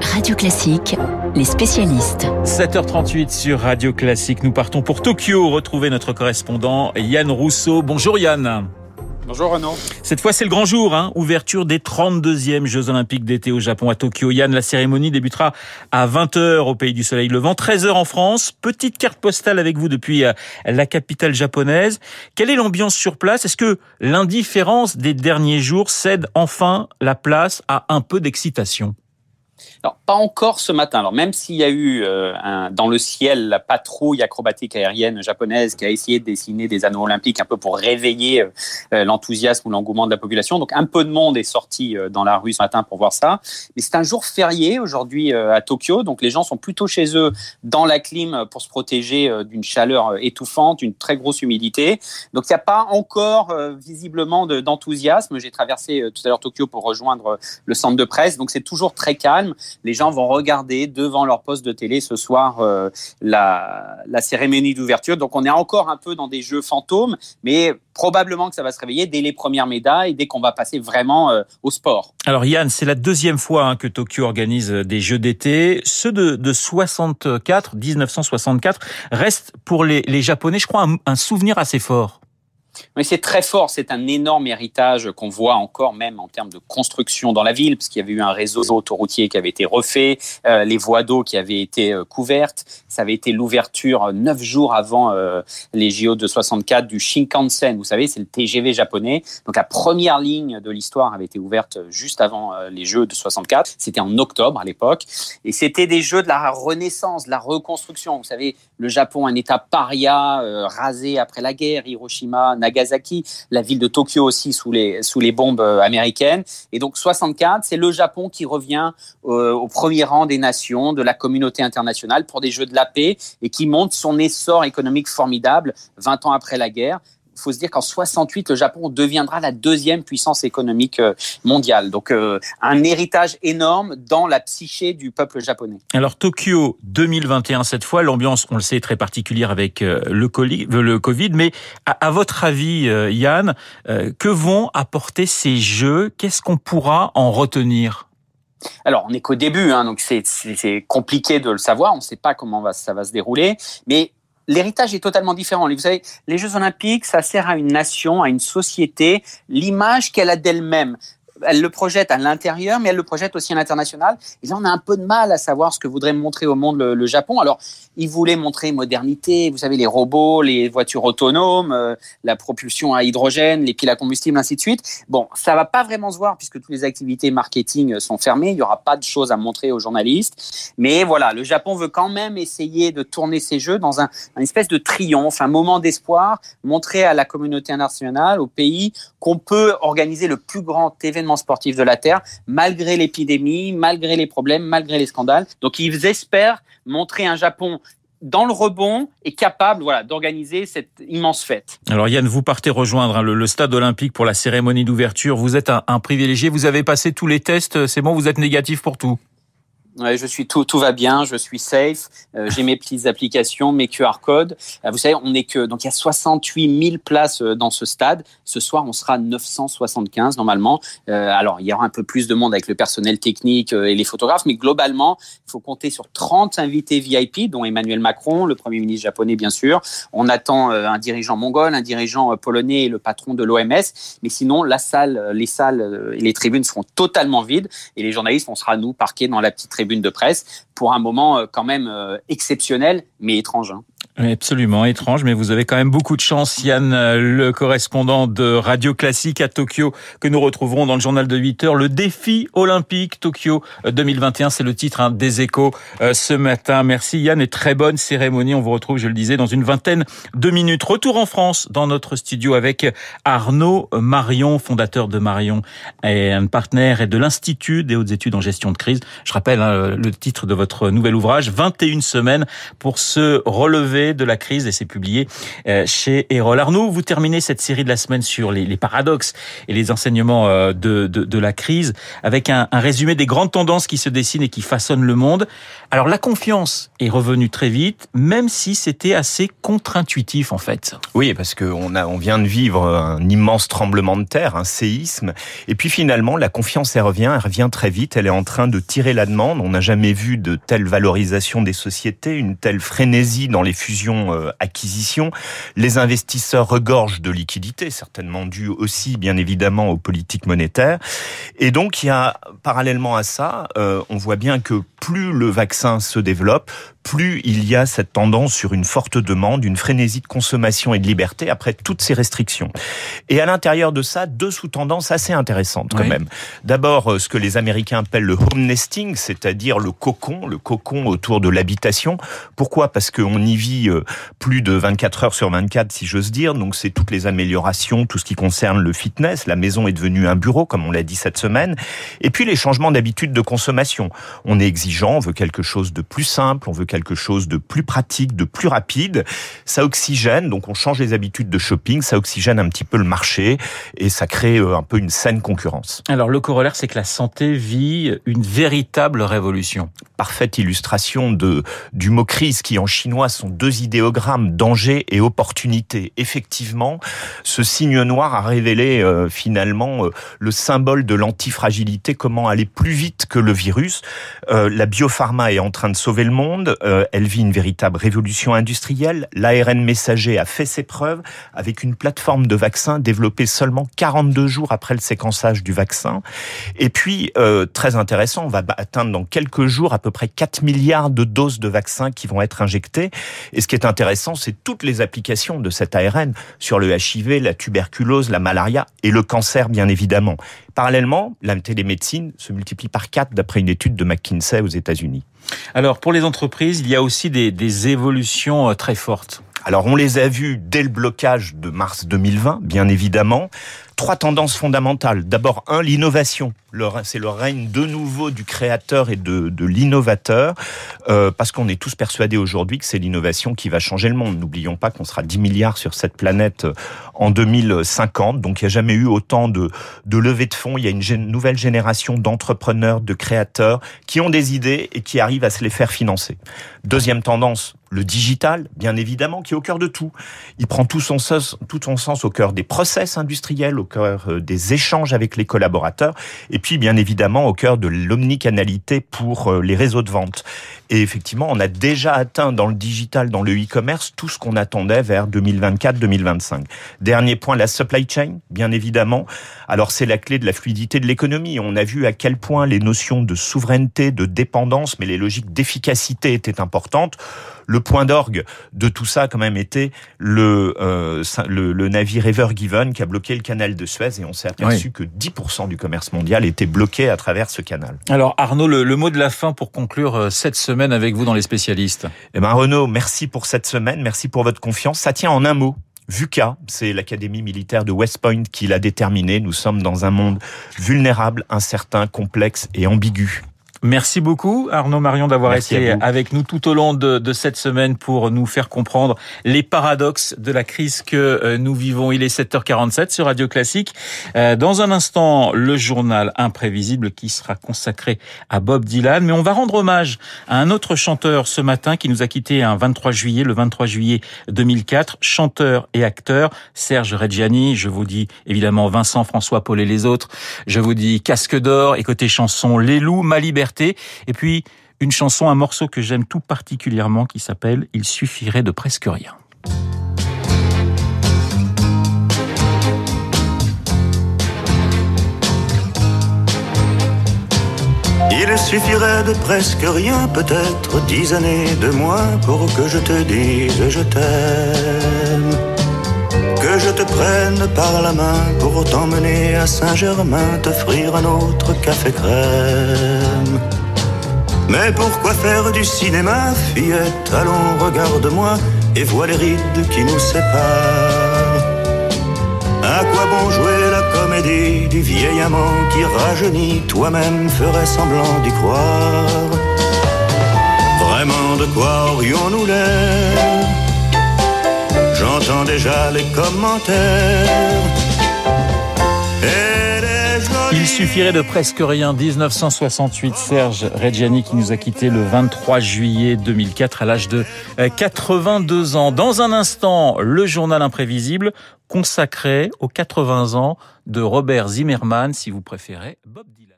Radio Classique, les spécialistes. 7h38 sur Radio Classique. Nous partons pour Tokyo retrouver notre correspondant Yann Rousseau. Bonjour Yann. Bonjour Renaud. Cette fois, c'est le grand jour, hein ouverture des 32e Jeux Olympiques d'été au Japon à Tokyo. Yann, la cérémonie débutera à 20h au Pays du Soleil Levant, 13h en France. Petite carte postale avec vous depuis euh, la capitale japonaise. Quelle est l'ambiance sur place? Est-ce que l'indifférence des derniers jours cède enfin la place à un peu d'excitation? Alors, pas encore ce matin. Alors, même s'il y a eu euh, dans le ciel la patrouille acrobatique aérienne japonaise qui a essayé de dessiner des anneaux olympiques un peu pour réveiller euh, euh, l'enthousiasme ou l'engouement de la population. Donc, un peu de monde est sorti dans la rue ce matin pour voir ça. Mais c'est un jour férié aujourd'hui à Tokyo. Donc, les gens sont plutôt chez eux dans la clim pour se protéger d'une chaleur étouffante, une très grosse humidité. Donc, il n'y a pas encore visiblement d'enthousiasme. J'ai traversé tout à l'heure Tokyo pour rejoindre le centre de presse. Donc, c'est toujours très calme les gens vont regarder devant leur poste de télé ce soir euh, la, cérémonie d'ouverture. Donc on est encore un peu dans des jeux fantômes, mais probablement que ça va se réveiller dès les premières médailles, dès qu'on va passer vraiment euh, au sport. Alors Yann, c'est la deuxième fois hein, que Tokyo organise euh, des Jeux d'été. Ceux de, 64, 1964, restent pour les, Japonais, je crois, un souvenir assez fort. Mais c'est très fort, c'est un énorme héritage qu'on voit encore même en termes de construction dans la ville, parce qu'il y avait eu un réseau autoroutier qui avait été refait, euh, les voies d'eau qui avaient été euh, couvertes. Ça avait été l'ouverture euh, neuf jours avant les JO de 64 du Shinkansen. Vous savez, c'est le TGV japonais. Donc la première ligne de l'histoire avait été ouverte juste avant les Jeux de 64. C'était en octobre à l'époque, et c'était des Jeux de la Renaissance, de la reconstruction. Vous savez, le Japon, un État paria rasé après la guerre, Hiroshima Nagasaki, la ville de Tokyo aussi sous les, sous les bombes euh, américaines. Et donc 64, c'est le Japon qui revient euh, au premier rang des nations, de la communauté internationale pour des Jeux de la paix et qui montre son essor économique formidable 20 ans après la guerre faut se dire qu'en 68, le Japon deviendra la deuxième puissance économique euh, mondiale. Donc, euh, un héritage énorme dans la psyché du peuple japonais. Alors, Tokyo 2021, cette fois, l'ambiance, on le sait, est très particulière avec euh, le Covid. Mais à votre avis, Yann, que vont apporter ces Jeux? Qu'est-ce qu'on pourra en retenir? Alors, on n'est qu'au début, hein, donc c'est compliqué de le savoir. On ne sait pas comment ça va se dérouler, mais l'héritage est totalement différent. Vous savez, les Jeux Olympiques, ça sert à une nation, à une société, l'image qu'elle a d'elle-même elle le projette à l'intérieur, mais elle le projette aussi à l'international. Et là, on a un peu de mal à savoir ce que voudrait montrer au monde le, Japon. Alors, il voulait montrer modernité, vous savez, les robots, les voitures autonomes, euh, la propulsion à hydrogène, les piles à combustible, ainsi de suite. Bon, ça va pas vraiment se voir puisque toutes les activités marketing sont fermées. Il y aura pas de choses à montrer aux journalistes. Mais voilà, le Japon veut quand même essayer de tourner ses jeux dans un, un espèce de triomphe, un moment d'espoir, montrer à la communauté internationale, au pays, qu'on peut organiser le plus grand événement sportif de la Terre, malgré l'épidémie, malgré les problèmes, malgré les scandales. Donc ils espèrent montrer un Japon dans le rebond et capable voilà, d'organiser cette immense fête. Alors Yann, vous partez rejoindre hein, le, stade olympique pour la cérémonie d'ouverture. Vous êtes un privilégié, vous avez passé tous les tests, c'est bon, vous êtes négatif pour tout Ouais, je suis tout, tout va bien, je suis safe, euh, j'ai mes petites applications, mes QR codes. Euh, vous savez, on est que donc il y a 68 000 places euh, dans ce stade. Ce soir, on sera 975 normalement. alors il y aura un peu plus de monde avec le personnel technique et les photographes, mais globalement, il faut compter sur 30 invités VIP, dont Emmanuel Macron, le premier ministre japonais bien sûr. On attend un dirigeant mongol, un dirigeant polonais et le patron de l'OMS. Mais sinon, la salle, les salles et les tribunes seront totalement vides et les journalistes, on sera nous parqués dans la petite tribune tribune de presse pour un moment euh, quand même euh, exceptionnel, mais étrange. Hein. Absolument étrange, mais vous avez quand même beaucoup de chance, Yann, euh, le correspondant de Radio Classique à Tokyo, que nous retrouverons dans le journal de 8 heures. Le défi olympique Tokyo 2021, c'est le titre hein, des échos ce matin. Merci Yann et très bonne cérémonie. On vous retrouve, je le disais, dans une vingtaine de minutes. Retour en France, dans notre studio avec Arnaud Marion, fondateur de Marion et un partenaire et de l'Institut des hautes études en gestion de crise. Je rappelle hein, le titre de votre nouvel ouvrage, 21 semaines pour se relever de la crise et c'est publié euh, chez Erol. Arnaud, vous terminez cette série de la semaine sur les, paradoxes et les enseignements euh, de, de, la crise avec un, résumé des grandes tendances qui se dessinent et qui façonnent le monde. Alors la confiance est revenue très vite, même si c'était assez contre-intuitif en fait. Oui, parce qu'on on vient de vivre un immense tremblement de terre, un séisme, et puis finalement la confiance elle revient, elle revient très vite, elle est en train de tirer la demande. On n'a jamais vu de telle valorisation des sociétés, une telle frénésie dans les fusions-acquisitions. Euh, les investisseurs regorgent de liquidités, certainement dû aussi bien évidemment aux politiques monétaires. Et donc il y a parallèlement à ça, euh, on voit bien que plus le vaccin se développe, plus il y a cette tendance sur une forte demande, une frénésie de consommation et de liberté après toutes ces restrictions. Et à l'intérieur de ça, deux sous-tendances assez intéressantes quand même. D'abord, euh, ce que les Américains appellent le home nesting, c'est-à-dire le cocon, le cocon autour de l'habitation. Pourquoi? Parce qu'on y vit euh, plus de 24 heures sur 24, si j'ose dire. Donc c'est toutes les améliorations, tout ce qui concerne le fitness. La maison est devenue un bureau, comme on l'a dit cette semaine. Et puis les changements d'habitude de consommation. On est exigeant, on veut quelque chose de plus simple, on veut quelque chose de plus pratique, de plus rapide. Ça oxygène, donc on change les habitudes de shopping, ça oxygène un petit peu le marché et ça crée euh, un peu une saine concurrence. Alors le corollaire, c'est que la santé vit une véritable révolution. Parfaite illustration de du mot crise qui en chinois sont deux idéogrammes danger et opportunité. Effectivement, ce signe noir a révélé euh, finalement euh, le symbole de l'antifragilité, comment aller plus vite que le virus. la biopharma est en train de sauver le monde. Euh, elle vit une véritable révolution industrielle. L'ARN messager a fait ses preuves avec une plateforme de vaccin développée seulement 42 jours après le séquençage du vaccin. Et puis, euh, très intéressant, on va atteindre dans quelques jours à peu près 4 milliards de doses de vaccins qui vont être injectées. Ce qui est intéressant, c'est toutes les applications de cet ARN sur le HIV, la tuberculose, la malaria et le cancer, bien évidemment. Parallèlement, la télémédecine se multiplie par 4 d'après une étude de McKinsey aux États-Unis. Alors, pour les entreprises, il y a aussi des, des évolutions euh, très fortes. Alors on les a vus dès le blocage de mars 2020, bien évidemment. Trois tendances fondamentales. D'abord, un, l'innovation. C'est le règne de nouveau du créateur et de, l'innovateur, euh, parce qu'on est tous persuadés aujourd'hui que c'est l'innovation qui va changer le monde. N'oublions pas qu'on sera 10 milliards sur cette planète euh, en 2050, donc il n'y a jamais eu autant de, de levées de fonds. Il y a une nouvelle génération d'entrepreneurs, de créateurs qui ont des idées et qui arrivent à se les faire financer. Deuxième tendance, le digital, bien évidemment, qui est au cœur de tout. Il prend tout son sens, tout son sens au cœur des process industriels, au cœur euh, des échanges avec les collaborateurs, et puis bien évidemment au cœur de l'omnicanalité pour euh, les réseaux de vente. Et effectivement, on a déjà atteint dans le digital, dans le e-commerce, tout ce qu'on attendait vers 2024-2025. Dernier point, la supply chain, bien évidemment. Alors c'est la clé de la fluidité de l'économie. On a vu à quel point les notions de souveraineté, de dépendance, mais les logiques d'efficacité étaient importantes. Le point d'orgue de tout ça, quand même, était le, euh, le, le, navire Ever Given qui a bloqué le canal de Suez et on s'est aperçu oui. que 10% du commerce mondial était bloqué à travers ce canal. Alors Arnaud, le, le mot de la fin pour conclure euh, cette semaine avec vous dans les spécialistes. Eh ben Renaud, merci pour cette semaine, merci pour votre confiance. Ça tient en un mot. VUCA, c'est l'académie militaire de West Point qui l'a déterminé. Nous sommes dans un monde vulnérable, incertain, complexe et ambigu. Merci beaucoup Arnaud Marion d'avoir été avec nous tout au long de, de, cette semaine pour nous faire comprendre les paradoxes de la crise que euh, nous vivons. Il est 7h47 sur Radio Classique. Euh, dans un instant, le journal imprévisible qui sera consacré à Bob Dylan. Mais on va rendre hommage à un autre chanteur ce matin qui nous a quitté un 23 juillet, le 23 juillet 2004. Chanteur et acteur, Serge Reggiani. Je vous dis évidemment Vincent, François, Paul et les autres. Je vous dis Casque d'or et côté chanson Les Loups, Ma Et puis une chanson, un morceau que j'aime tout particulièrement qui s'appelle Il suffirait de presque rien. Il suffirait de presque rien, peut-être dix années de moins pour que je te dise je t'aime. Que je te prenne par la main pour t'emmener à Saint-Germain, t'offrir un autre café crème. Mais pourquoi faire du cinéma, fillette? Allons, regarde-moi et vois les rides qui nous séparent. À quoi bon jouer la comédie du vieil amant qui rajeunit Toi-même ferais semblant d'y croire? Vraiment, de quoi aurions-nous l'air? J'entends déjà les commentaires. Il suffirait de presque rien. 1968, Serge Reggiani qui nous a quitté le 23 juillet 2004 à l'âge de 82 ans. Dans un instant, le journal imprévisible consacré aux 80 ans de Robert Zimmerman, si vous préférez, Bob Dylan.